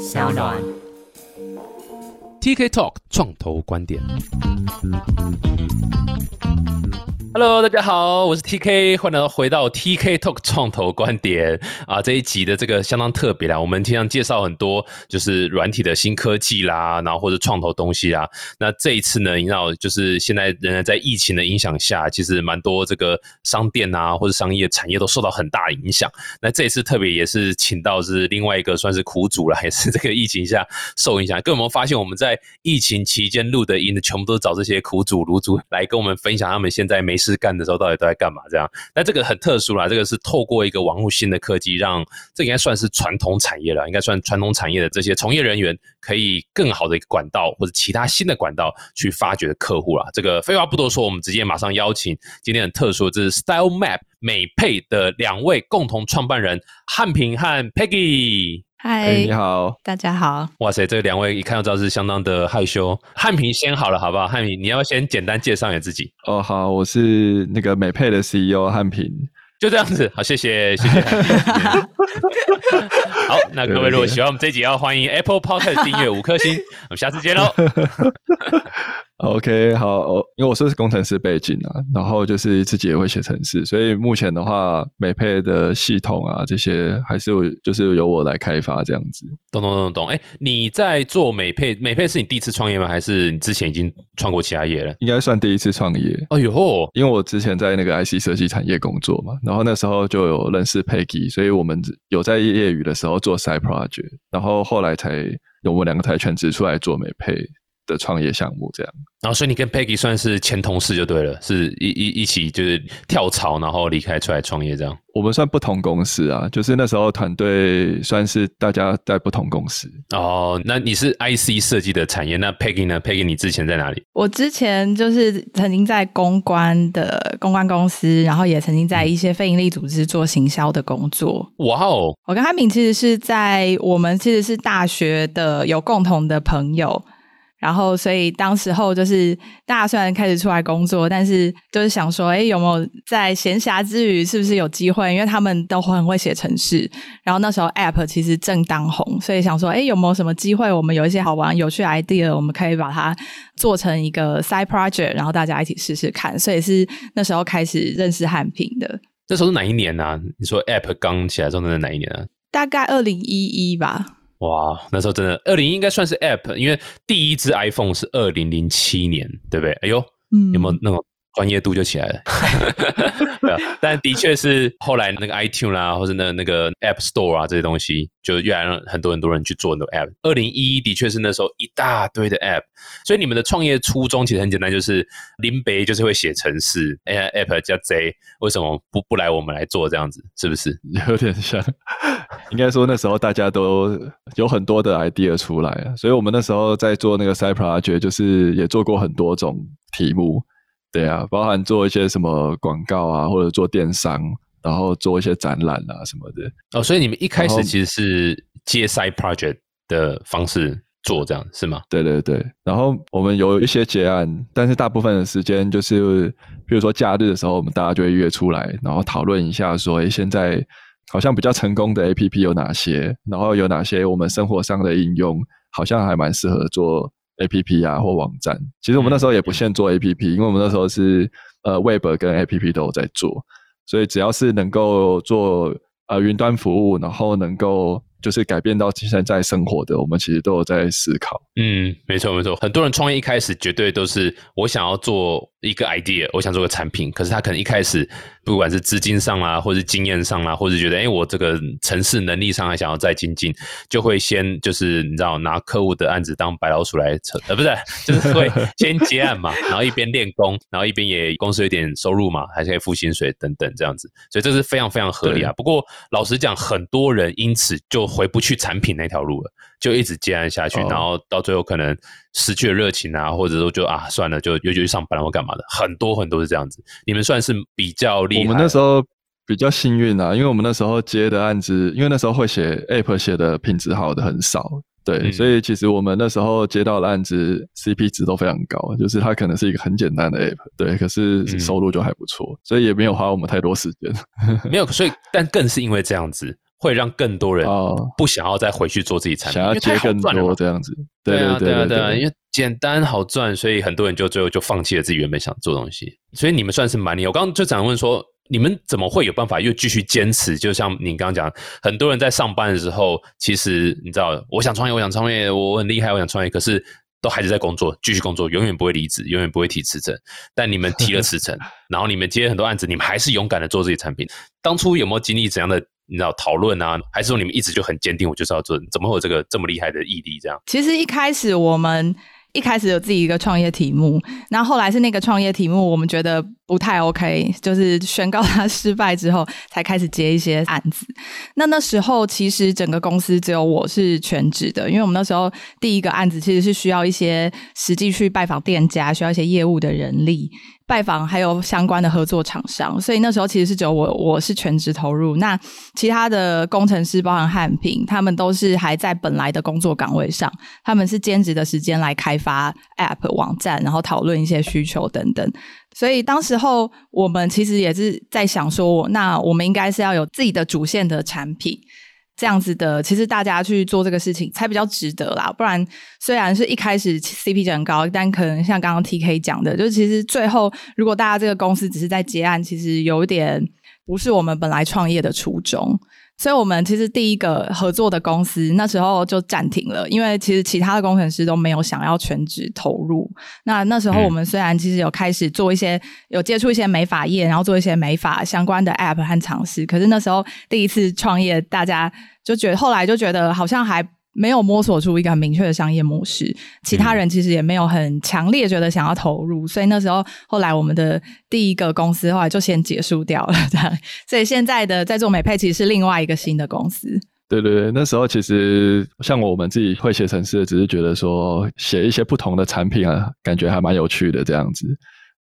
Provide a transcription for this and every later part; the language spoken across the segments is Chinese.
小暖。TK Talk 创投观点。Hello，大家好，我是 TK，欢迎回到 TK Talk 创投观点啊！这一集的这个相当特别啦，我们经常介绍很多就是软体的新科技啦，然后或者创投东西啦。那这一次呢，你知道，就是现在仍然在疫情的影响下，其实蛮多这个商店啊或者商业产业都受到很大影响。那这一次特别也是请到是另外一个算是苦主啦，也是这个疫情下受影响。各位有没有发现我们在疫情期间录的音，全部都找这些苦主卤主来跟我们分享他们现在没事干的时候到底都在干嘛。这样，那这个很特殊啦，这个是透过一个网络新的科技，让这应该算是传统产业了，应该算传统产业的这些从业人员可以更好的一个管道或者其他新的管道去发掘客户啦。这个废话不多说，我们直接马上邀请今天很特殊，这是 Style Map 美配的两位共同创办人汉平和 Peggy。嗨、哎，你好，大家好。哇塞，这两位一看就知道是相当的害羞。汉平先好了，好不好？汉平，你要不要先简单介绍你自己？哦，好，我是那个美配的 CEO 汉平。就这样子，好，谢谢，谢谢。好，那各位如果喜欢我们这一集，要欢迎 Apple Podcast 订阅五颗星，我们下次见喽。OK，好，哦因为我是工程师背景啊，然后就是自己也会写程式，所以目前的话，美配的系统啊这些还是就是由我来开发这样子。懂懂懂懂。哎，你在做美配，美配是你第一次创业吗？还是你之前已经创过其他业了？应该算第一次创业，哎呦，因为我之前在那个 IC 设计产业工作嘛，然后那时候就有认识 Peggy，所以我们有在业余的时候做 side project，然后后来才我们两个才全职出来做美配的创业项目这样。然后所以你跟 Peggy 算是前同事就对了，是一一一起就是跳槽，然后离开出来创业这样。我们算不同公司啊，就是那时候团队算是大家在不同公司。哦，那你是 IC 设计的产业，那 Peggy 呢？Peggy 你之前在哪里？我之前就是曾经在公关的公关公司，然后也曾经在一些非营利组织做行销的工作。哇哦，我跟汉敏其实是在我们其实是大学的有共同的朋友。然后，所以当时候就是大家虽然开始出来工作，但是就是想说，哎，有没有在闲暇之余，是不是有机会？因为他们都很会写程式，然后那时候 App 其实正当红，所以想说，哎，有没有什么机会？我们有一些好玩、有趣的 idea，我们可以把它做成一个 side project，然后大家一起试试看。所以是那时候开始认识汉平的。那时候是哪一年呢、啊？你说 App 刚起来的时候，那是哪一年啊？大概二零一一吧。哇，那时候真的，二零应该算是 App，因为第一支 iPhone 是二零零七年，对不对？哎呦，嗯有没有那种专业度就起来了？对啊，但的确是后来那个 iTune 啦、或者那那个 App Store 啊这些东西，就越来让很多很多人去做很多 App。二零一一的确是那时候一大堆的 App，所以你们的创业初衷其实很简单，就是林北就是会写程式，哎，App 叫 Z，为什么不不来我们来做这样子？是不是？有点像，应该说那时候大家都有很多的 idea 出来啊，所以我们那时候在做那个 side project，就是也做过很多种题目，对啊，包含做一些什么广告啊，或者做电商，然后做一些展览啊什么的。哦，所以你们一开始其实是接 side project 的方式做这样是吗？对对对，然后我们有一些结案，但是大部分的时间就是，比如说假日的时候，我们大家就会约出来，然后讨论一下说，诶，现在好像比较成功的 APP 有哪些，然后有哪些我们生活上的应用，好像还蛮适合做 APP 啊或网站。其实我们那时候也不限做 APP，因为我们那时候是呃 Web 跟 APP 都有在做，所以只要是能够做呃云端服务，然后能够就是改变到现在生活的，我们其实都有在思考。嗯，没错没错，很多人创业一开始绝对都是我想要做一个 idea，我想做个产品，可是他可能一开始不管是资金上啦，或是经验上啦，或者觉得哎我这个城市能力上还想要再精进，就会先就是你知道拿客户的案子当白老鼠来扯，呃不是，就是会先接案嘛，然后一边练功，然后一边也公司有点收入嘛，还是可以付薪水等等这样子，所以这是非常非常合理啊。不过老实讲，很多人因此就回不去产品那条路了。就一直接案下去，哦然后到最后可能失去了热情啊，或者说就啊算了，就又去上班了或干嘛的，很多很多是这样子。你们算是比较厉害。我们那时候比较幸运啊，因为我们那时候接的案子，因为那时候会写 App 写的品质好的很少，对，嗯所以其实我们那时候接到的案子 CP 值都非常高，就是它可能是一个很简单的 App，对，可是嗯收入就还不错，所以也没有花我们太多时间。没有，所以但更是因为这样子，会让更多人哦不想要再回去做自己产品，想要接更多这样子，对啊，对啊，对啊，对因为简单好赚，所以很多人就最后就放弃了自己原本想做的东西。所以你们算是蛮厉害。我刚刚就想问说，你们怎么会有办法又继续坚持？就像你刚刚讲，很多人在上班的时候，其实你知道，我想创业，我想创业，我很厉害，我想创业，可是都还是在工作，继续工作，永远不会离职，永远不会提辞呈。但你们提了辞呈，然后你们接很多案子，你们还是勇敢的做自己产品。当初有没有经历怎样的你知道讨论啊？还是说你们一直就很坚定，我就是要做？怎么会有这个这么厉害的毅力？这样？其实一开始我们一开始有自己一个创业题目，然后后来是那个创业题目我们觉得不太 OK，就是宣告它 失败之后，才开始接一些案子。那那时候其实整个公司只有我是全职的，因为我们那时候第一个案子其实是需要一些实际去拜访店家，需要一些业务的人力。拜访还有相关的合作厂商，所以那时候其实是只有我我是全职投入，那其他的工程师，包含汉平，他们都是还在本来的工作岗位上，他们是兼职的时间来开发 App 网站，然后讨论一些需求等等。所以当时候我们其实也是在想说，那我们应该是要有自己的主线的产品。这样子的，其实大家去做这个事情才比较值得啦。不然，虽然是一开始 CP 值很高，但可能像刚刚 TK 讲的，就是其实最后如果大家这个公司只是在结案，其实有点不是我们本来创业的初衷。所以我们其实第一个合作的公司那时候就暂停了，因为其实其他的工程师都没有想要全职投入。那那时候我们虽然其实有开始做一些有接触一些美发业，然后做一些美发相关的 App 和尝试，可是那时候第一次创业，大家就觉得后来就觉得好像还。没有摸索出一个很明确的商业模式，其他人其实也没有很强烈觉得想要投入，所以那时候后来我们的第一个公司后来就先结束掉了，这样。所以现在的在做美配其实是另外一个新的公司。对对对，那时候其实像我们自己会写程式，只是觉得说写一些不同的产品啊，感觉还蛮有趣的这样子。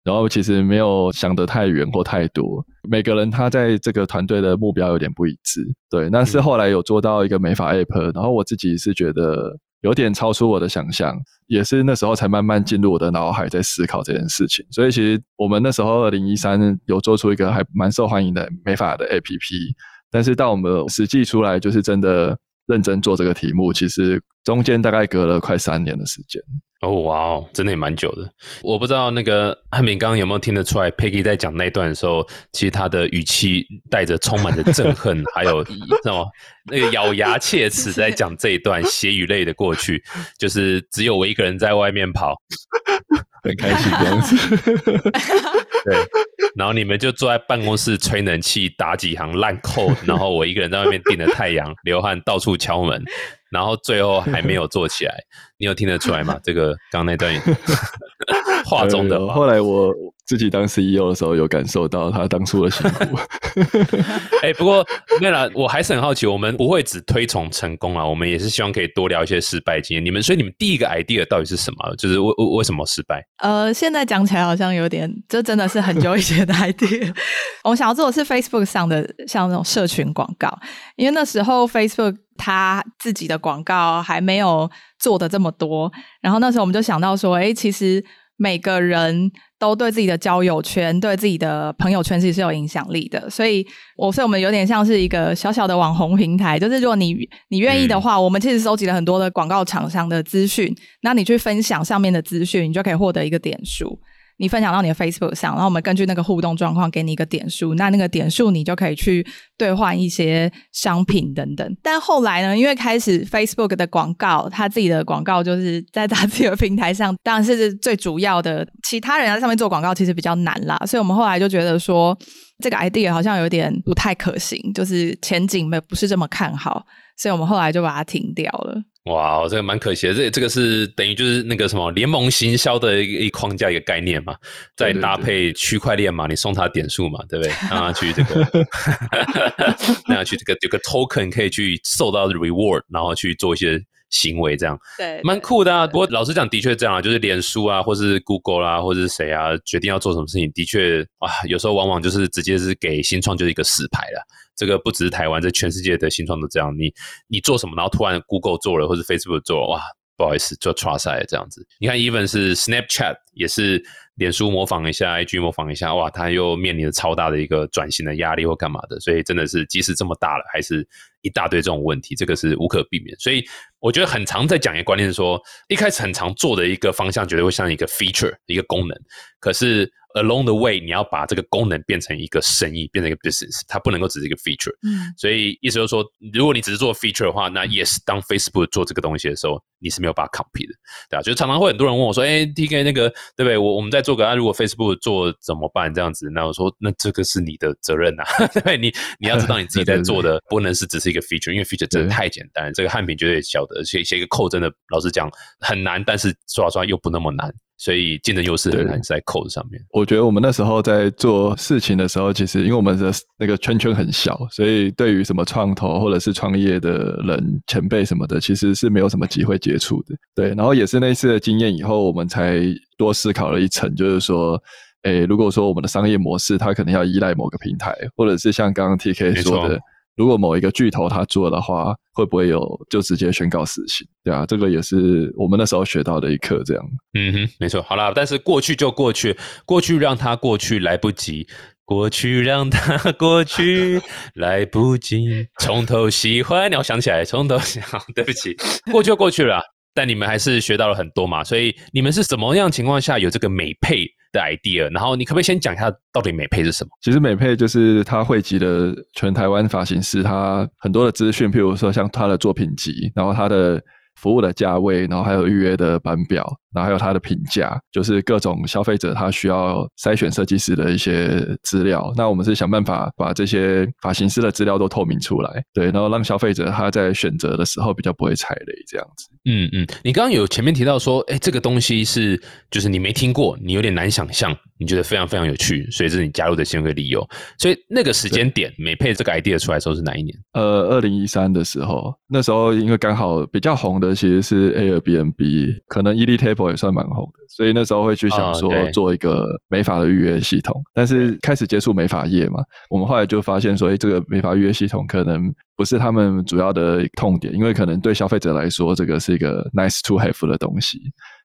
然后其实没有想得太远或太多，每个人他在这个团队的目标有点不一致。对，那是后来有做到一个美发 app，然后我自己是觉得有点超出我的想象，也是那时候才慢慢进入我的脑海在思考这件事情。所以其实我们那时候二零一三有做出一个还蛮受欢迎的美发的 app，但是到我们实际出来就是真的认真做这个题目，其实中间大概隔了快三年的时间。哦，哇哦，真的也蛮久的。我不知道那个汉敏刚刚有没有听得出来，Peggy 在讲那段的时候，其实他的语气带着充满着憎恨，还有 什么那个咬牙切齿在讲这一段血与泪的过去，就是只有我一个人在外面跑，很开心这样子。对，然后你们就坐在办公室吹冷气，打几行烂扣，然后我一个人在外面顶着太阳，流汗，到处敲门。然后最后还没有做起来，你有听得出来吗？这个刚那段 话中的。后来我自己当 CEO 的时候，有感受到他当初的辛苦。哎，不过那了，我还是很好奇，我们不会只推崇成功啊，我们也是希望可以多聊一些失败经验。你们，所以你们第一个 idea 到底是什么？就是为为为什么失败？呃，现在讲起来好像有点，这真的是很久以前的 idea。我想要做的是 Facebook 上的像那种社群广告，因为那时候 Facebook。它自己的广告还没有做的这么多，然后那时候我们就想到说，哎，其实每个人都对自己的交友圈、对自己的朋友圈其实是有影响力的，所以，我所以我们有点像是一个小小的网红平台，就是如果你你愿意的话，我们其实收集了很多的广告厂商的资讯，那你去分享上面的资讯，你就可以获得一个点数。你分享到你的 Facebook 上，然后我们根据那个互动状况给你一个点数，那那个点数你就可以去兑换一些商品等等。但后来呢，因为开始 Facebook 的广告，他自己的广告就是在他自己的平台上，当然是最主要的。其他人在上面做广告其实比较难啦，所以我们后来就觉得说，这个 idea 好像有点不太可行，就是前景没不是这么看好，所以我们后来就把它停掉了。哇，这个蛮可惜的。这这个是等于就是那个什么联盟行销的一一框架一个概念嘛，再搭配区块链嘛，你送他点数嘛，对不对？让他去这个，让他去这个有个 token 可以去受到 reward，然后去做一些行为，这样对，蛮酷的啊。不过老实讲，的确这样啊，就是脸书啊，或是 Google 啦，或者是谁啊，决定要做什么事情，的确啊，有时候往往就是直接是给新创就是一个死牌了。这个不只是台湾，在全世界的新创都这样。你你做什么，然后突然 Google 做了，或者 Facebook 做，哇，不好意思，做 trust 这样子。你看，even 是 Snapchat 也是脸书模仿一下，IG 模仿一下，哇，它又面临着超大的一个转型的压力或干嘛的，所以真的是即使这么大了，还是一大堆这种问题，这个是无可避免。所以我觉得很常在讲一个观念是说，一开始很常做的一个方向，绝对会像一个 feature 一个功能，可是。Along the way，你要把这个功能变成一个生意，变成一个 business，它不能够只是一个 feature。嗯，所以意思就是说，如果你只是做 feature 的话，那 yes，当 Facebook 做这个东西的时候，你是没有办法 compete 的，对啊，就常常会很多人问我说：“哎，TK 那个对不对？我我们在做个，如果 Facebook 做怎么办？这样子？”那我说：“那这个是你的责任呐，对，你你要知道你自己在做的不能是只是一个 feature，因为 feature 真的太简单，这个汉平绝对晓得，写写一个 code 真的，老实讲很难，但是说实话又不那么难。”所以竞争优势很难在 code 上面。我觉得我们那时候在做事情的时候，其实因为我们的那个圈圈很小，所以对于什么创投或者是创业的人前辈什么的，其实是没有什么机会接触的。对，然后也是那次的经验以后，我们才多思考了一层，就是说，诶，如果说我们的商业模式它可能要依赖某个平台，或者是像刚刚 TK 说的。如果某一个巨头他做的话，会不会有就直接宣告死刑？对啊，这个也是我们那时候学到的一课。这样，嗯哼，没错。好啦，但是过去就过去，过去让它过去来不及，过去让它过去 来不及，从头喜欢。你要想起来，从头想，对不起，过去就过去了。但你们还是学到了很多嘛，所以你们是什么样情况下有这个美配的 idea？然后你可不可以先讲一下到底美配是什么？其实美配就是它汇集了全台湾发型师他很多的资讯，譬如说像他的作品集，然后他的。服务的价位，然后还有预约的班表，然后还有他的评价，就是各种消费者他需要筛选设计师的一些资料。那我们是想办法把这些发型师的资料都透明出来，对，然后让消费者他在选择的时候比较不会踩雷，这样子。嗯嗯，你刚刚有前面提到说，哎，这个东西是就是你没听过，你有点难想象，你觉得非常非常有趣，所以这是你加入的先会理由。所以那个时间点，美配这个 idea 出来的时候是哪一年？呃，二零一三的时候，那时候因为刚好比较红的。其实是 Airbnb，可能 e d Table 也算蛮红的，所以那时候会去想说做一个美发的预约系统。但是开始接触美发业嘛，我们后来就发现说，哎，这个美发预约系统可能不是他们主要的痛点，因为可能对消费者来说，这个是一个 nice to have 的东西。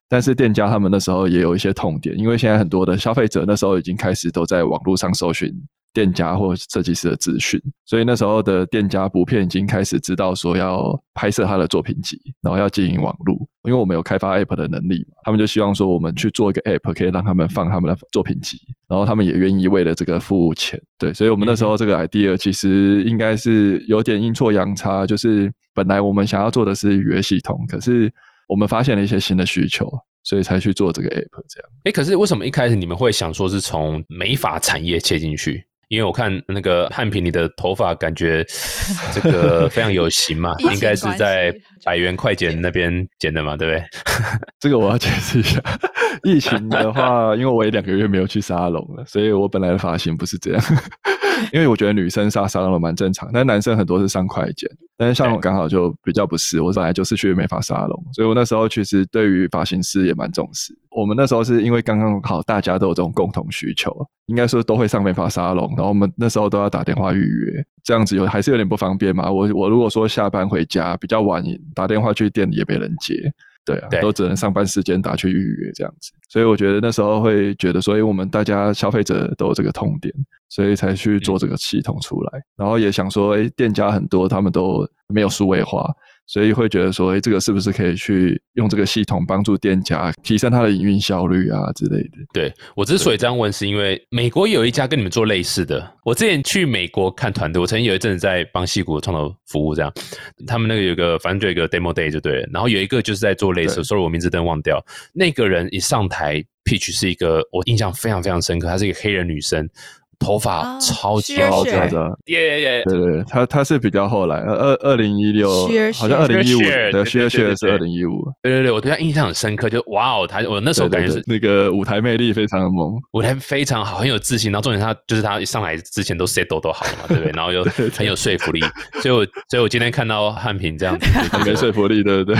但是店家他们那时候也有一些痛点，因为现在很多的消费者那时候已经开始都在网络上搜寻。店家或设计师的资讯，所以那时候的店家普遍已经开始知道说要拍摄他的作品集，然后要经营网络，因为我们有开发 App 的能力嘛，他们就希望说我们去做一个 App，可以让他们放他们的作品集，然后他们也愿意为了这个付务钱。对，所以我们那时候这个 idea 其实应该是有点阴错阳差，就是本来我们想要做的是语言系统，可是我们发现了一些新的需求，所以才去做这个 App 这样。哎，可是为什么一开始你们会想说是从美发产业切进去？因为我看那个汉平，你的头发感觉 这个非常有型嘛，应该是在百元快剪那边剪的嘛，对不对？这个我要解释一下。疫情的话，因为我也两个月没有去沙龙了，所以我本来的发型不是这样。因为我觉得女生上沙龙蛮正常，但男生很多是上快剪。但是像我刚好就比较不是，我本来就是去美发沙龙，所以我那时候其实对于发型师也蛮重视。我们那时候是因为刚刚好大家都有这种共同需求，应该说都会上美发沙龙，然后我们那时候都要打电话预约，这样子有还是有点不方便嘛。我我如果说下班回家比较晚，打电话去店里也没人接。对啊，都只能上班时间打去预约这样子，所以我觉得那时候会觉得，所以我们大家消费者都有这个痛点，所以才去做这个系统出来，然后也想说，哎，店家很多他们都没有数位化。所以会觉得说，哎，这个是不是可以去用这个系统帮助店家提升他的营运效率啊之类的？对我之所以这样问，是因为美国有一家跟你们做类似的。我之前去美国看团队，我曾经有一阵子在帮戏谷创投服务，这样他们那个有个反正就一个 demo day 就对了。然后有一个就是在做类似，sorry 我名字都忘掉。那个人一上台 pitch 是一个我印象非常非常深刻，她是一个黑人女生。头发超级好，真的，耶耶耶！对对，他他是比较后来，二二零一六，好像二零一五，对，薛薛是二零一五，对对对，我对他印象很深刻，就哇哦，他我那时候感觉是那个舞台魅力非常的猛，舞台非常好，很有自信，然后重点他就是他一上来之前都 set 都都好了嘛，对不对？然后又很有说服力，所以我所以我今天看到汉平这样子，很没说服力，对不对，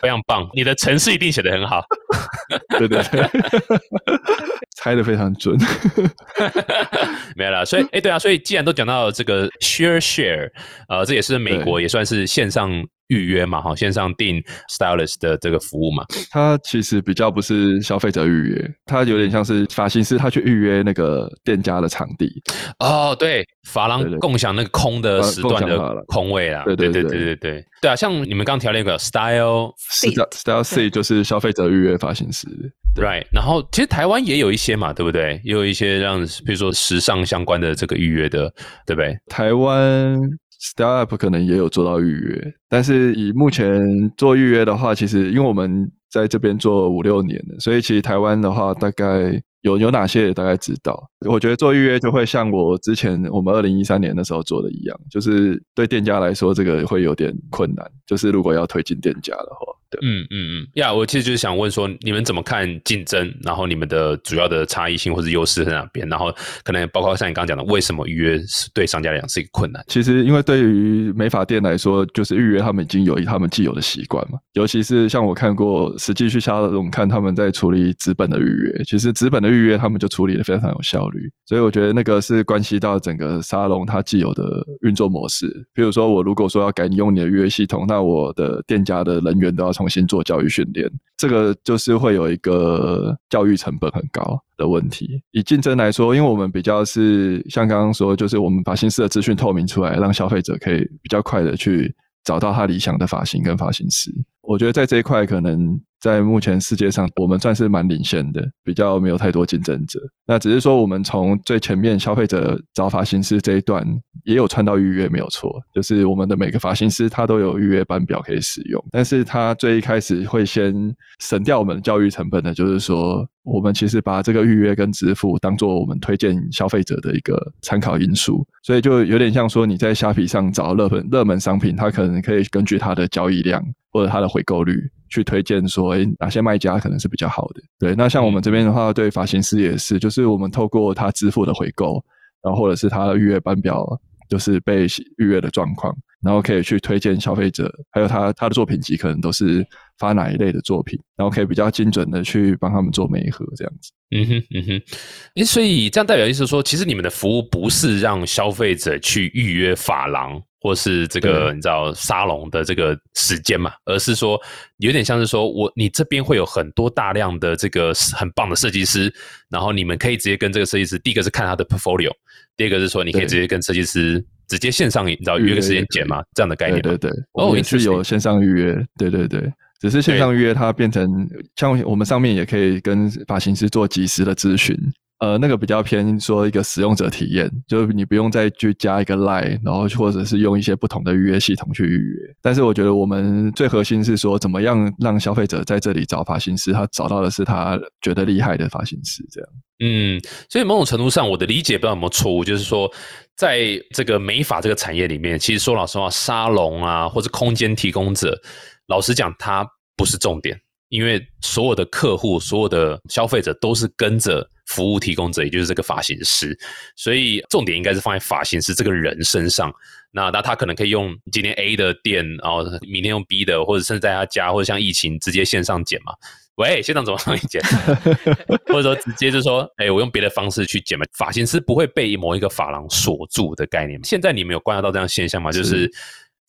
非常棒，你的城市一定写的很好，对对对，猜的非常准，没有了，所以。哎，对啊，所以既然都讲到这个 Share Share，呃，这也是美国也算是线上预约嘛，哈，线上订 stylist 的这个服务嘛。它其实比较不是消费者预约，它有点像是发型师他去预约那个店家的场地。哦，对，发廊共享那个空的时段的空位啦。对对对对对对对啊，像你们刚调那个 style style C 就是消费者预约发型师。Right，然后其实台湾也有一些嘛，对不对？也有一些让比如说时尚相关的这个预约的，对不对？台湾 Start up 可能也有做到预约，但是以目前做预约的话，其实因为我们在这边做五六年了，所以其实台湾的话大概。有有哪些也大概知道？我觉得做预约就会像我之前我们二零一三年的时候做的一样，就是对店家来说这个会有点困难。就是如果要推进店家的话，对，嗯嗯嗯，呀，我其实就是想问说，你们怎么看竞争？然后你们的主要的差异性或者优势在哪边？然后可能包括像你刚刚讲的，为什么预约是对商家来讲是一个困难？其实因为对于美发店来说，就是预约他们已经有他们既有的习惯嘛。尤其是像我看过实际去沙龙看他们在处理纸本的预约，其实纸本的。预约他们就处理的非常有效率，所以我觉得那个是关系到整个沙龙它既有的运作模式。比如说，我如果说要改你用你的预约系统，那我的店家的人员都要重新做教育训练，这个就是会有一个教育成本很高的问题。以竞争来说，因为我们比较是像刚刚说，就是我们把新式的资讯透明出来，让消费者可以比较快的去找到他理想的发型跟发型师。我觉得在这一块可能。在目前世界上，我们算是蛮领先的，比较没有太多竞争者。那只是说，我们从最前面消费者找发型师这一段，也有穿到预约，没有错。就是我们的每个发型师他都有预约班表可以使用，但是他最一开始会先省掉我们的教育成本的，就是说，我们其实把这个预约跟支付当做我们推荐消费者的一个参考因素，所以就有点像说你在虾皮上找热门热门商品，它可能可以根据它的交易量或者它的回购率。去推荐说，哎，哪些卖家可能是比较好的？对，那像我们这边的话，对发型师也是，就是我们透过他支付的回购，然后或者是他的预约班表，就是被预约的状况，然后可以去推荐消费者，还有他他的作品集可能都是发哪一类的作品，然后可以比较精准的去帮他们做媒合这样子。嗯哼，嗯哼，诶，所以这样代表意思说，其实你们的服务不是让消费者去预约发廊。或是这个你知道沙龙的这个时间嘛，而是说有点像是说我你这边会有很多大量的这个很棒的设计师，然后你们可以直接跟这个设计师，第一个是看他的 portfolio，第二个是说你可以直接跟设计师直接线上你知道约个时间剪嘛，这样的概念。对对对，哦，也是有线上预约，对对对，只是线上预约它变成像我们上面也可以跟发型师做及时的咨询。呃，那个比较偏说一个使用者体验，就是你不用再去加一个 line，然后或者是用一些不同的预约系统去预约。但是我觉得我们最核心是说，怎么样让消费者在这里找发型师，他找到的是他觉得厉害的发型师，这样。嗯，所以某种程度上，我的理解不知道有没有错误，就是说，在这个美发这个产业里面，其实说老实话，沙龙啊，或者空间提供者，老实讲，它不是重点。因为所有的客户、所有的消费者都是跟着服务提供者，也就是这个发型师，所以重点应该是放在发型师这个人身上。那那他可能可以用今天 A 的店，然后明天用 B 的，或者甚至在他家，或者像疫情直接线上剪嘛？喂，线上怎么帮你剪？或者说直接就说，哎，我用别的方式去剪嘛？发型师不会被某一个发廊锁住的概念。现在你们有观察到这样现象吗？就是。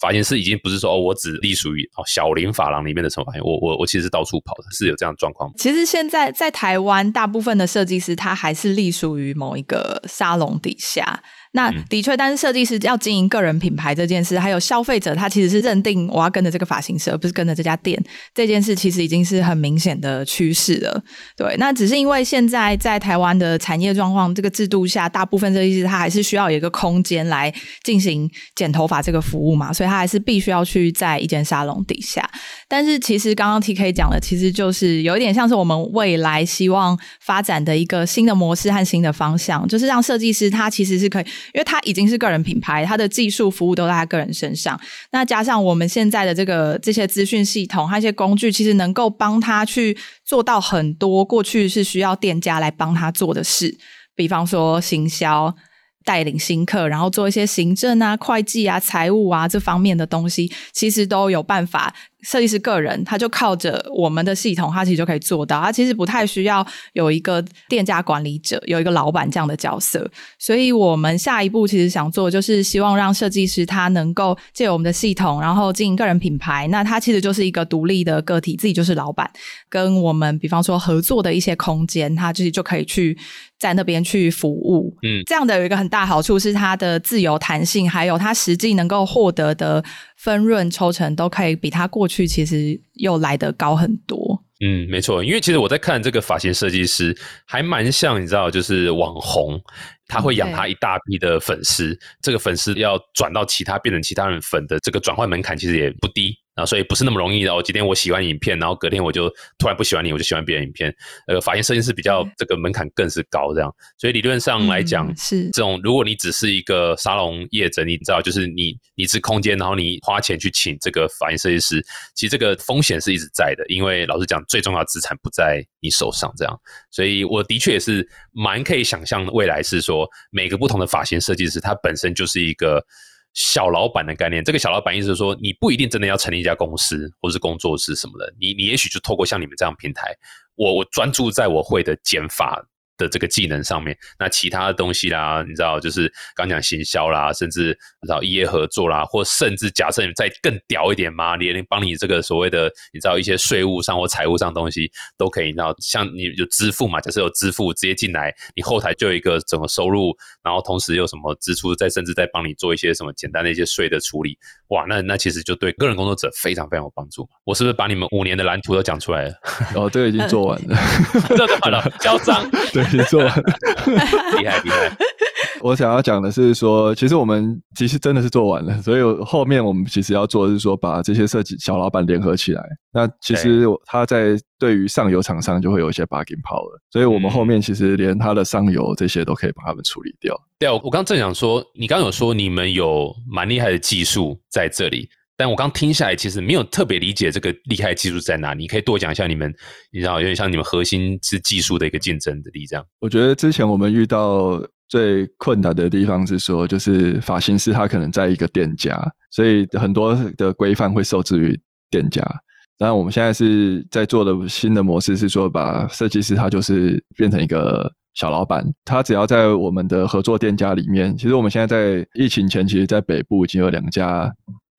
发型师已经不是说哦，我只隶属于哦小林发廊里面的什么发型，我我我其实到处跑的，是有这样的状况。其实现在在台湾，大部分的设计师他还是隶属于某一个沙龙底下。那的确，但是设计师要经营个人品牌这件事，还有消费者他其实是认定我要跟着这个发型师，而不是跟着这家店。这件事其实已经是很明显的趋势了。对，那只是因为现在在台湾的产业状况这个制度下，大部分设计师他还是需要有一个空间来进行剪头发这个服务嘛，所以他还是必须要去在一间沙龙底下。但是其实刚刚 T K 讲的，其实就是有一点像是我们未来希望发展的一个新的模式和新的方向，就是让设计师他其实是可以。因为他已经是个人品牌，他的技术服务都在他个人身上。那加上我们现在的这个这些资讯系统，和一些工具，其实能够帮他去做到很多过去是需要店家来帮他做的事，比方说行销。带领新客，然后做一些行政啊、会计啊、财务啊这方面的东西，其实都有办法设计师个人，他就靠着我们的系统，他其实就可以做到。他其实不太需要有一个店家管理者，有一个老板这样的角色。所以，我们下一步其实想做，就是希望让设计师他能够借由我们的系统，然后经营个人品牌。那他其实就是一个独立的个体，自己就是老板。跟我们比方说合作的一些空间，他其实就可以去在那边去服务。嗯，这样的有一个很大好处是它的自由弹性，还有它实际能够获得的分润抽成，都可以比他过去其实又来得高很多。嗯，没错，因为其实我在看这个发型设计师，还蛮像你知道，就是网红，他会养他一大批的粉丝，这个粉丝要转到其他变成其他人粉的这个转换门槛其实也不低。啊，所以不是那么容易的。哦。今天我喜欢影片，然后隔天我就突然不喜欢你，我就喜欢别人影片。呃，发型设计师比较这个门槛更是高，这样。所以理论上来讲，是这种。如果你只是一个沙龙业者，你知道，就是你你是空间，然后你花钱去请这个发型设计师，其实这个风险是一直在的。因为老实讲，最重要的资产不在你手上，这样。所以我的确也是蛮可以想象未来是说，每个不同的发型设计师，他本身就是一个。小老板的概念，这个小老板意思是说，你不一定真的要成立一家公司或是工作室什么的，你你也许就透过像你们这样平台，我我专注在我会的减法。的这个技能上面，那其他的东西啦，你知道，就是刚讲行销啦，甚至你知道业合作啦，或甚至假设你再更屌一点嘛，连帮你这个所谓的你知道一些税务上或财务上东西都可以，然后像你有支付嘛，假设有支付直接进来，你后台就有一个整个收入，然后同时有什么支出，再甚至再帮你做一些什么简单的一些税的处理，哇，那那其实就对个人工作者非常非常有帮助。我是不是把你们五年的蓝图都讲出来了？哦，这个已经做完了，这就好了，嚣张。对。没错，厉害厉害。我想要讲的是说，其实我们其实真的是做完了，所以后面我们其实要做的是说，把这些设计小老板联合起来。那其实他在对于上游厂商就会有一些 bargaining power，所以我们后面其实连他的上游这些都可以帮他们处理掉。对啊，我刚正想说，你刚有说你们有蛮厉害的技术在这里。但我刚听下来，其实没有特别理解这个厉害技术在哪。你可以多讲一下你们，你知道有点像你们核心是技术的一个竞争的力，这样。我觉得之前我们遇到最困难的地方是说，就是发型师他可能在一个店家，所以很多的规范会受制于店家。然我们现在是在做的新的模式是说，把设计师他就是变成一个小老板，他只要在我们的合作店家里面。其实我们现在在疫情前，其实在北部已经有两家。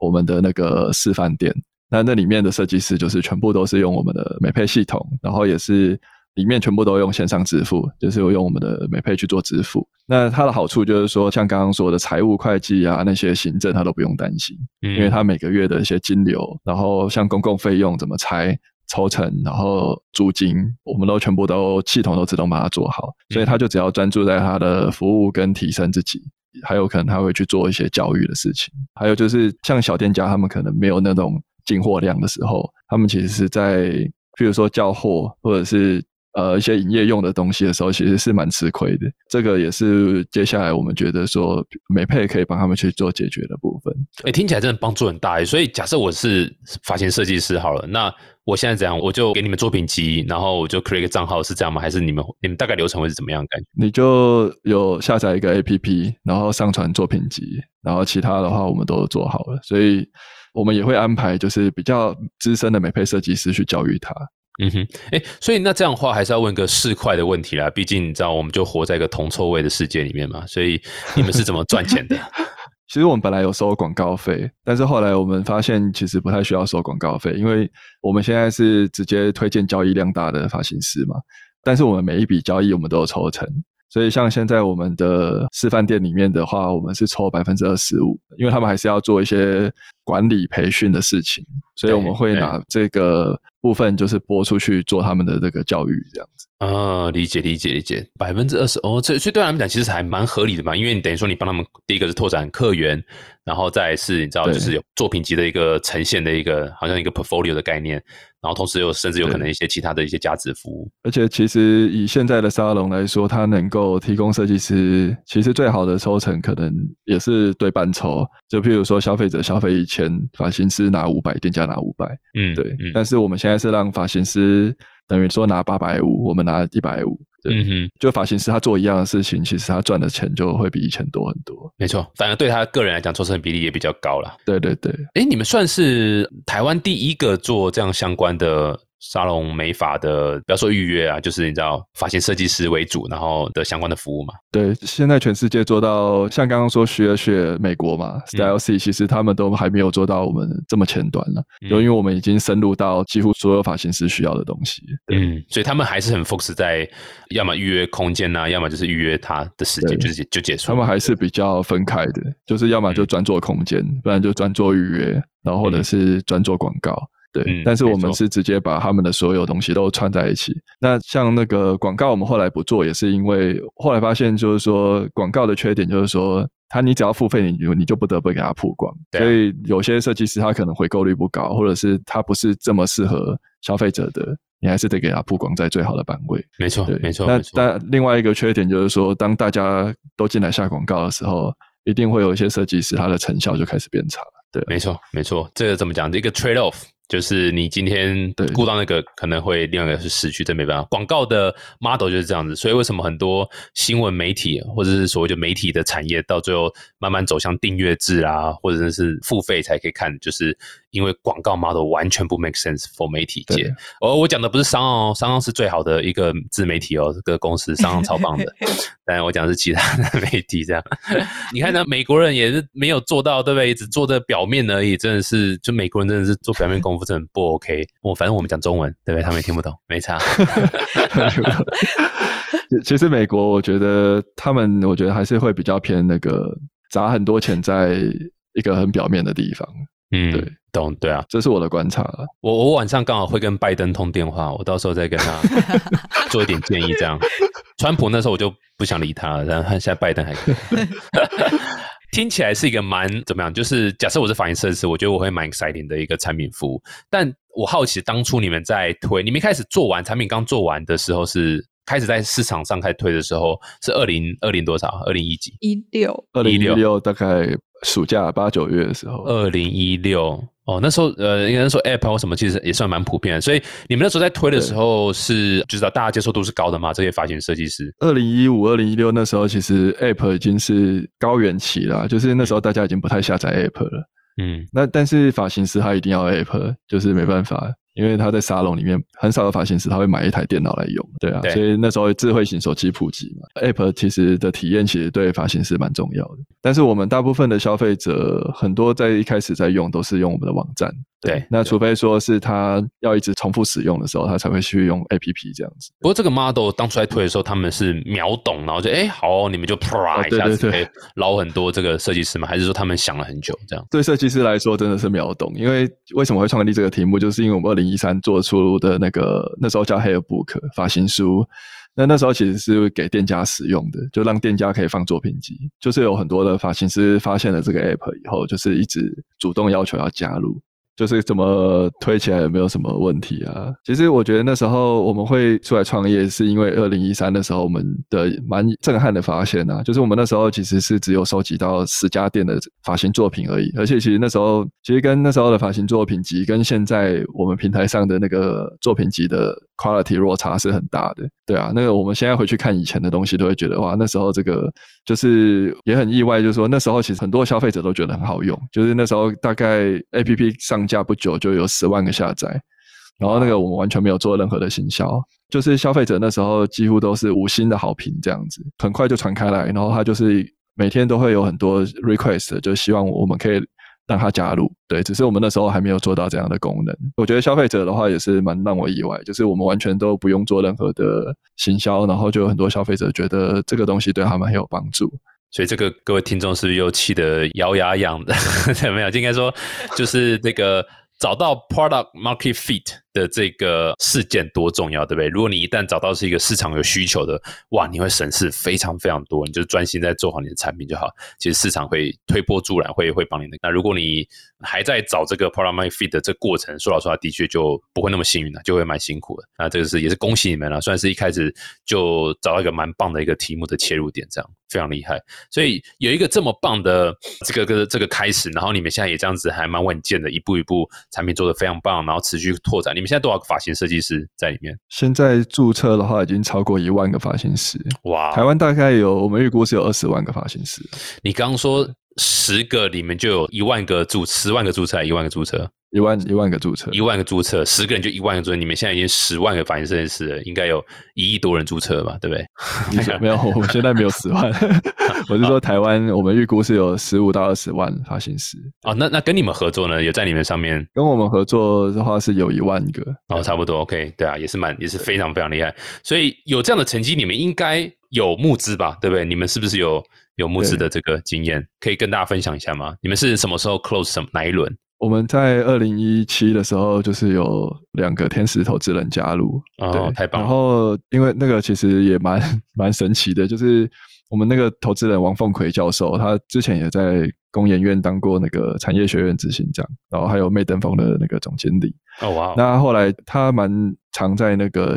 我们的那个示范店，那那里面的设计师就是全部都是用我们的美配系统，然后也是里面全部都用线上支付，就是用我们的美配去做支付。那它的好处就是说，像刚刚说的财务会计啊那些行政，他都不用担心，因为他每个月的一些金流，然后像公共费用怎么拆、抽成，然后租金，我们都全部都系统都自动把它做好，所以他就只要专注在他的服务跟提升自己。还有可能他会去做一些教育的事情，还有就是像小店家，他们可能没有那种进货量的时候，他们其实是在，比如说交货或者是呃一些营业用的东西的时候，其实是蛮吃亏的。这个也是接下来我们觉得说美配可以帮他们去做解决的部分。哎，听起来真的帮助很大。所以假设我是发型设计师好了，那。我现在怎样？我就给你们作品集，然后我就 create 一个账号，是这样吗？还是你们你们大概流程会是怎么样感觉？你就有下载一个 A P P，然后上传作品集，然后其他的话我们都做好了，所以我们也会安排就是比较资深的美配设计师去教育他。嗯哼，哎，所以那这样的话还是要问个市侩的问题啦，毕竟你知道我们就活在一个铜臭味的世界里面嘛，所以你们是怎么赚钱的？其实我们本来有收广告费，但是后来我们发现其实不太需要收广告费，因为我们现在是直接推荐交易量大的发型师嘛。但是我们每一笔交易我们都有抽成，所以像现在我们的示范店里面的话，我们是抽百分之二十五，因为他们还是要做一些管理培训的事情，所以我们会拿这个部分就是拨出去做他们的这个教育这样子。啊，理解理解理解，百分之二十哦，这所以对他们讲其实还蛮合理的嘛，因为你等于说你帮他们第一个是拓展客源，然后再是你知道就是有作品集的一个呈现的一个好像一个 portfolio 的概念，然后同时又甚至有可能一些其他的一些价值服务。而且其实以现在的沙龙来说，它能够提供设计师，其实最好的抽成可能也是对半抽，就譬如说消费者消费一千，发型师拿五百，店家拿五百，嗯，对。但是我们现在是让发型师。等于说拿八百五，我们拿一百五，对，嗯哼，就发型师他做一样的事情，其实他赚的钱就会比以前多很多。没错，反而对他个人来讲，抽成比例也比较高了。对对对，哎，你们算是台湾第一个做这样相关的。沙龙美发的，不要说预约啊，就是你知道发型设计师为主，然后的相关的服务嘛。对，现在全世界做到像刚刚说学学美国嘛，Style C，其实他们都还没有做到我们这么前端了，就因为我们已经深入到几乎所有发型师需要的东西。嗯，所以他们还是很 focus 在要么预约空间呐，要么就是预约他的时间，就是就结束。他们还是比较分开的，就是要么就专做空间，不然就专做预约，然后或者是专做广告。对，但是我们是直接把他们的所有东西都串在一起。那像那个广告，我们后来不做，也是因为后来发现，就是说广告的缺点就是说，他你只要付费，你就你就不得不给他曝光。所以有些设计师他可能回购率不高，或者是他不是这么适合消费者的，你还是得给他曝光在最好的版位。没错，对，没错。那但另外一个缺点就是说，当大家都进来下广告的时候，一定会有一些设计师他的成效就开始变差。对，没错，没错。这个怎么讲？一个 trade off。就是你今天顾到那个，可能会另外一个是失去，这没办法。广告的 model 就是这样子，所以为什么很多新闻媒体或者是所谓的媒体的产业，到最后慢慢走向订阅制啊，或者是付费才可以看，就是因为广告 model 完全不 make sense for 媒体界。而我讲的不是商哦，商奥是最好的一个自媒体哦，这个公司 商超棒的。但我讲的是其他的媒体，这样 你看呢？美国人也是没有做到，对不对？只做的表面而已，真的是，就美国人真的是做表面功夫，真的不 OK。我反正我们讲中文，对不对？他们也听不懂，没差。其实美国，我觉得他们，我觉得还是会比较偏那个砸很多钱在一个很表面的地方。嗯，对，懂，对啊，这是我的观察。我我晚上刚好会跟拜登通电话，我到时候再跟他 做一点建议。这样，川普那时候我就不想理他了，然后现在拜登还可以。听起来是一个蛮怎么样？就是假设我是发型设计师，我觉得我会蛮 exciting 的一个产品服务。但我好奇，当初你们在推，你们开始做完产品刚做完的时候，是开始在市场上开推的时候，是二零二零多少？二零一几？一六，二零一六大概。暑假八九月的时候，二零一六哦，那时候呃，应该说 App 或什么，其实也算蛮普遍的。所以你们那时候在推的时候，是就知道大家接受度是高的嘛？这些发型设计师，二零一五、二零一六那时候，其实 App 已经是高原期了，就是那时候大家已经不太下载 App 了。嗯，那但是发型师他一定要 App，就是没办法。因为他在沙龙里面很少有发型师他会买一台电脑来用，对啊，所以那时候智慧型手机普及嘛，App 其实的体验其实对发型师蛮重要的。但是我们大部分的消费者很多在一开始在用都是用我们的网站。对，那除非说是他要一直重复使用的时候，他才会去用 A P P 这样子。不过这个 model 当初在推的时候，他们是秒懂，然后就哎好，你们就啪一下子可以捞很多这个设计师吗？还是说他们想了很久这样？对设计师来说真的是秒懂，因为为什么会创立这个题目，就是因为我们二零一三做出的那个那时候叫 Hair Book 发型书，那那时候其实是给店家使用的，就让店家可以放作品集，就是有很多的发型师发现了这个 App 以后，就是一直主动要求要加入。就是怎么推起来有没有什么问题啊？其实我觉得那时候我们会出来创业，是因为二零一三的时候我们的蛮震撼的发现啊，就是我们那时候其实是只有收集到十家店的发型作品而已，而且其实那时候其实跟那时候的发型作品集跟现在我们平台上的那个作品集的 quality 落差是很大的。对啊，那个我们现在回去看以前的东西，都会觉得哇，那时候这个就是也很意外，就是说那时候其实很多消费者都觉得很好用，就是那时候大概 A P P 上。价不久就有十万个下载，然后那个我们完全没有做任何的行销，就是消费者那时候几乎都是五星的好评这样子，很快就传开来，然后他就是每天都会有很多 request，就希望我们可以让他加入。对，只是我们那时候还没有做到这样的功能。我觉得消费者的话也是蛮让我意外，就是我们完全都不用做任何的行销，然后就有很多消费者觉得这个东西对他们很有帮助。所以这个各位听众是不是又气得咬牙痒的？有 没有？应该说就是这个找到 product market fit。的这个事件多重要，对不对？如果你一旦找到是一个市场有需求的，哇，你会省事非常非常多，你就专心在做好你的产品就好。其实市场会推波助澜，会会帮你的。那如果你还在找这个 product market fit 的这过程，说老实话，的确就不会那么幸运了，就会蛮辛苦的。那这个是也是恭喜你们了，算是一开始就找到一个蛮棒的一个题目的切入点，这样非常厉害。所以有一个这么棒的这个个这个开始，然后你们现在也这样子还蛮稳健的，一步一步产品做的非常棒，然后持续拓展你。们现在多少个发型设计师在里面？现在注册的话，已经超过一万个发型师。哇，台湾大概有，我们预估是有二十万个发型师。你刚刚说十个里面就有一万个注，十万个注册，一万个注册。一万一万个注册，一万个注册，十个人就一万个注册。你们现在已经十万个发型设计师了，应该有一亿多人注册吧？对不对？没有，我们现在没有十万。我是说，台湾我们预估是有十五到二十万发型师。哦，那那跟你们合作呢？有在你们上面跟我们合作的话是有一万个。哦，差不多。OK，对啊，也是蛮也是非常非常厉害。所以有这样的成绩，你们应该有募资吧？对不对？你们是不是有有募资的这个经验？可以跟大家分享一下吗？你们是什么时候 close 什么哪一轮？我们在二零一七的时候，就是有两个天使投资人加入，哦，太棒了。然后因为那个其实也蛮蛮神奇的，就是我们那个投资人王凤奎教授，他之前也在工研院当过那个产业学院执行长，然后还有麦登峰的那个总经理。哦哇！那后来他蛮常在那个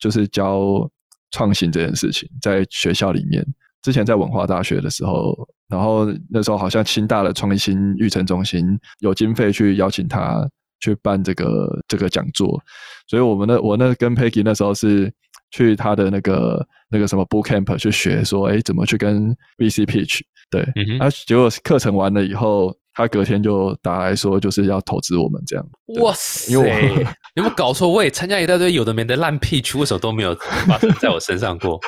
就是教创新这件事情，在学校里面。之前在文化大学的时候，然后那时候好像清大的创新育成中心有经费去邀请他去办这个这个讲座，所以我们那我那跟 Peggy 那时候是去他的那个那个什么 Boot Camp 去学，说哎怎么去跟 VC pitch，对，啊结果课程完了以后，他隔天就打来说就是要投资我们这样，哇塞，有没有搞错？我也参加一大堆有的没的烂 pitch，为什么都没有发生在我身上过？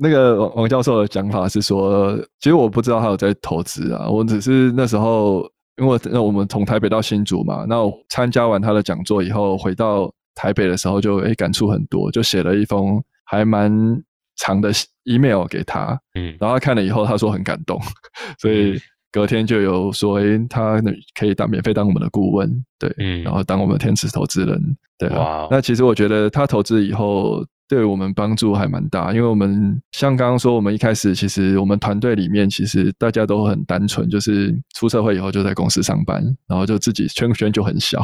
那个王王教授的讲法是说，其实我不知道他有在投资啊，我只是那时候因为那我们从台北到新竹嘛，那我参加完他的讲座以后，回到台北的时候就诶感触很多，就写了一封还蛮长的 email 给他，嗯，然后他看了以后，他说很感动，所以隔天就有说，诶，他可以当免费当我们的顾问，对，嗯，然后当我们天使投资人，对啊，那其实我觉得他投资以后。对我们帮助还蛮大，因为我们像刚刚说，我们一开始其实我们团队里面其实大家都很单纯，就是出社会以后就在公司上班，然后就自己圈圈就很小，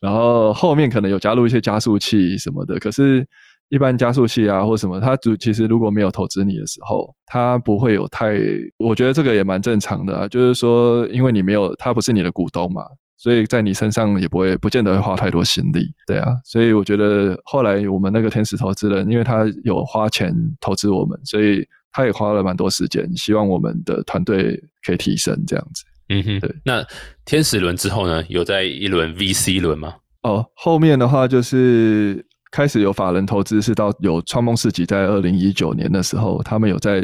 然后后面可能有加入一些加速器什么的，可是，一般加速器啊或什么，它主其实如果没有投资你的时候，它不会有太，我觉得这个也蛮正常的啊，就是说，因为你没有，他不是你的股东嘛。所以在你身上也不会不见得会花太多心力，对啊。所以我觉得后来我们那个天使投资人，因为他有花钱投资我们，所以他也花了蛮多时间，希望我们的团队可以提升这样子。嗯哼，对。那天使轮之后呢，有在一轮 VC 轮吗？哦，后面的话就是开始有法人投资，是到有创梦世纪在二零一九年的时候，他们有在。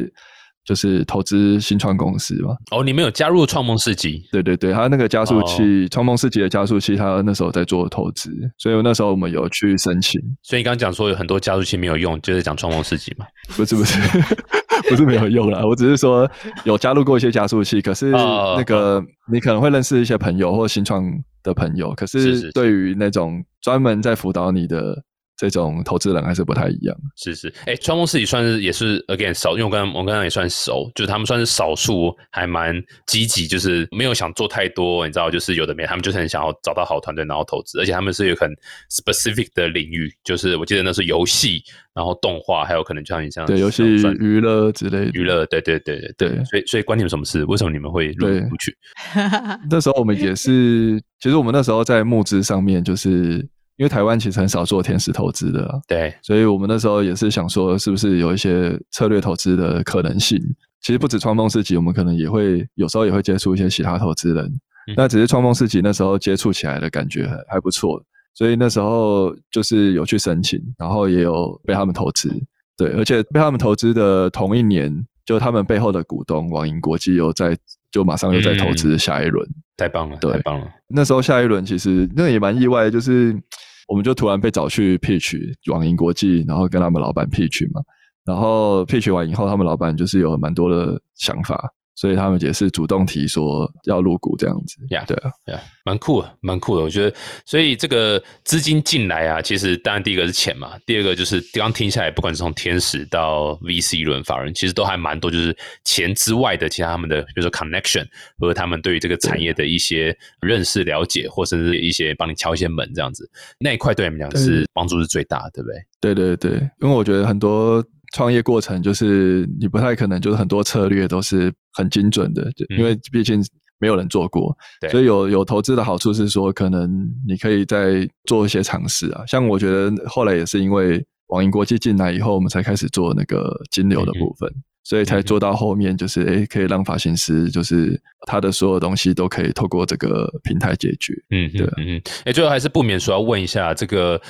就是投资新创公司嘛。哦，你们有加入创梦世纪？对对对，他那个加速器，创梦世纪的加速器，他那时候在做投资，所以那时候我们有去申请。所以你刚刚讲说有很多加速器没有用，就是讲创梦世纪嘛？不是不是 不是没有用了，我只是说有加入过一些加速器，可是那个你可能会认识一些朋友或新创的朋友，可是对于那种专门在辅导你的。这种投资人还是不太一样。是是，哎，川梦自己算是也是 again 少，因为我跟我跟他也算熟，就是他们算是少数还蛮积极，就是没有想做太多，你知道，就是有的没，他们就是很想要找到好团队然后投资，而且他们是有很 specific 的领域，就是我记得那是游戏，然后动画，还有可能就像你这样对游戏娱乐之类娱乐，对对对对对，所以所以关你们什么事？为什么你们会入不去？那时候我们也是，其实我们那时候在募资上面就是。因为台湾其实很少做天使投资的，对，所以我们那时候也是想说，是不是有一些策略投资的可能性？其实不止创梦市集，我们可能也会有时候也会接触一些其他投资人。那只是创梦市集那时候接触起来的感觉还不错，所以那时候就是有去申请，然后也有被他们投资。对，而且被他们投资的同一年，就他们背后的股东网银国际又在就马上又在投资下一轮，太棒了，太棒了。那时候下一轮其实那也蛮意外，就是。我们就突然被找去 pitch 网银国际，然后跟他们老板 pitch 嘛，然后 pitch 完以后，他们老板就是有蛮多的想法。所以他们也是主动提说要入股这样子，呀，对啊，呀，蛮酷的，蛮酷的。我觉得，所以这个资金进来啊，其实当然第一个是钱嘛，第二个就是刚听下来，不管是从天使到 VC 轮法人，其实都还蛮多，就是钱之外的其他他们的，比如说 connection，或者他们对于这个产业的一些认识、了解，或甚至一些帮你敲一些门这样子，那一块对你们讲是帮助是最大的，对不对？对对对，因为我觉得很多。创业过程就是你不太可能，就是很多策略都是很精准的，因为毕竟没有人做过，所以有有投资的好处是说，可能你可以再做一些尝试啊。像我觉得后来也是因为网银国际进来以后，我们才开始做那个金流的部分，所以才做到后面就是诶，可以让发型师就是他的所有东西都可以透过这个平台解决。嗯，对嗯嗯，哎，最后还是不免说要问一下，这个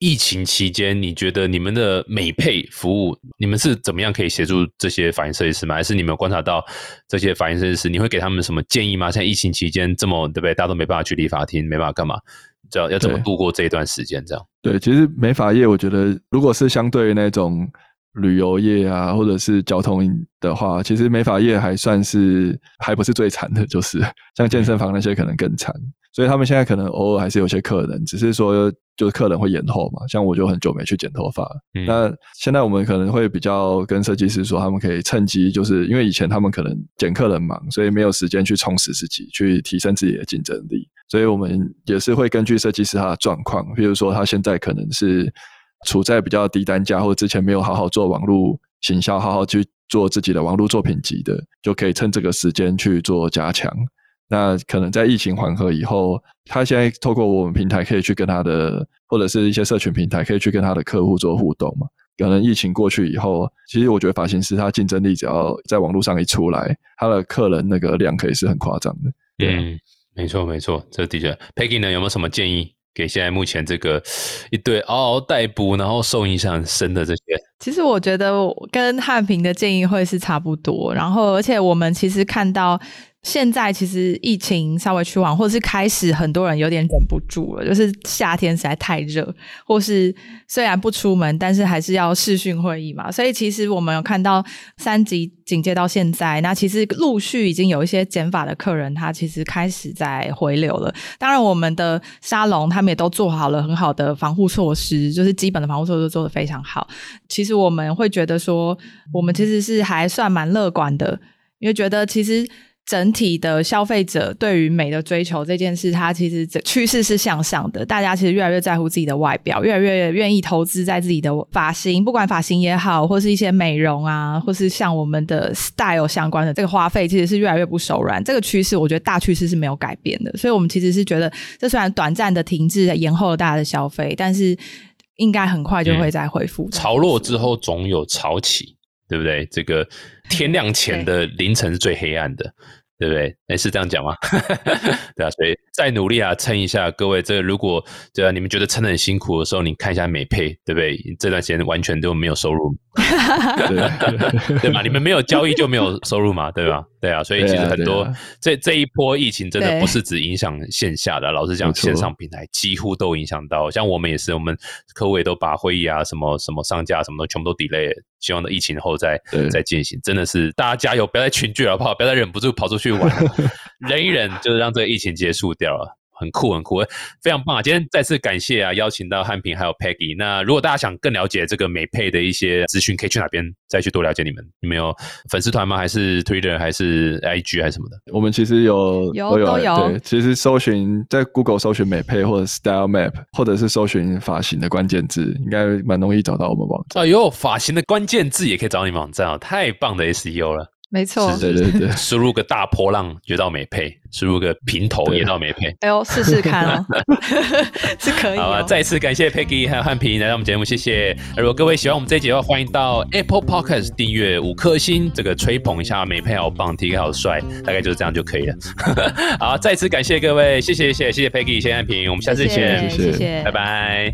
疫情期间，你觉得你们的美配服务，你们是怎么样可以协助这些发型设计师吗？还是你们有观察到这些发型设计师，你会给他们什么建议吗？现在疫情期间这么对不对？大家都没办法去理发厅，没办法干嘛？知道要怎么度过这一段时间？这样，对，其实美发业，我觉得如果是相对于那种旅游业啊，或者是交通的话，其实美发业还算是还不是最惨的，就是像健身房那些可能更惨。所以他们现在可能偶尔还是有些客人，只是说就是客人会延后嘛。像我就很久没去剪头发，嗯那现在我们可能会比较跟设计师说，他们可以趁机，就是因为以前他们可能剪客人忙，所以没有时间去充实自己，去提升自己的竞争力。所以我们也是会根据设计师他的状况，比如说他现在可能是处在比较低单价，或者之前没有好好做网络行销，好好去做自己的网络作品集的，就可以趁这个时间去做加强。那可能在疫情缓和以后，他现在透过我们平台可以去跟他的，或者是一些社群平台可以去跟他的客户做互动嘛。可能疫情过去以后，其实我觉得发型师他竞争力只要在网络上一出来，他的客人那个量可以是很夸张的。对啊嗯，没错没错，这的确。Peggy 呢，有没有什么建议给现在目前这个一堆嗷嗷待哺，然后受影响很深的这些？其实我觉得跟汉平的建议会是差不多，然后而且我们其实看到现在其实疫情稍微趋缓，或者是开始很多人有点忍不住了，就是夏天实在太热，或是虽然不出门，但是还是要视讯会议嘛，所以其实我们有看到三级警戒到现在，那其实陆续已经有一些减法的客人，他其实开始在回流了。当然，我们的沙龙他们也都做好了很好的防护措施，就是基本的防护措施都做得非常好。其实我们会觉得说，我们其实是还算蛮乐观的，因为觉得其实整体的消费者对于美的追求这件事，它其实趋势是向上的。大家其实越来越在乎自己的外表，越来越愿意投资在自己的发型，不管发型也好，或是一些美容啊，或是像我们的 style 相关的这个花费，其实是越来越不手软。这个趋势，我觉得大趋势是没有改变的。所以，我们其实是觉得，这虽然短暂的停滞，延后了大家的消费，但是应该很快就会再恢复。潮落之后总有潮起，对不对？这个天亮前的凌晨是最黑暗的。对不对？哎，是这样讲吗？对啊，所以再努力啊，撑一下。各位，这个如果对啊，你们觉得撑得很辛苦的时候，你看一下美配，对不对？这段时间完全都没有收入，对对吧？你们没有交易就没有收入嘛，对吧？对啊，所以其实很多、这这一波疫情真的不是只影响线下的，老实讲，线上平台几乎都影响到。像我们也是，我们客户也都把会议啊、什么什么上架什么的全部都 delay，希望在疫情后再再进行。真的是大家加油，不要再群聚了，好不好？不要再忍不住跑出去玩，忍一忍，就是让这个疫情结束掉了。很酷，很酷，非常棒啊！今天再次感谢啊，邀请到汉平还有 Peggy。那如果大家想更了解这个美配的一些资讯，可以去哪边再去多了解你们？你们有粉丝团吗？还是 Twitter 还是 IG 还是什么的？我们其实有有都有都有对，其实搜寻在 Google 搜寻美配或者 Style Map，或者是搜寻发型的关键字，应该蛮容易找到我们网站。哎呦，发型的关键字也可以找到你们网站哦，太棒的 SEO 了！没错，是对对对，输入个大波浪就到美配，输入个平头对也到美配。哎呦，试试看哦，是可以、好。再次感谢 Peggy 还有汉平来到我们节目，谢谢。如果各位喜欢我们这一节的话，欢迎到 Apple Podcast 订阅五颗星，这个吹捧一下美配好棒，T K 好帅，大概就是这样就可以了。好，再次感谢各位，谢谢谢谢谢谢 Peggy，谢谢汉平，我们下次见，谢谢谢谢，拜拜。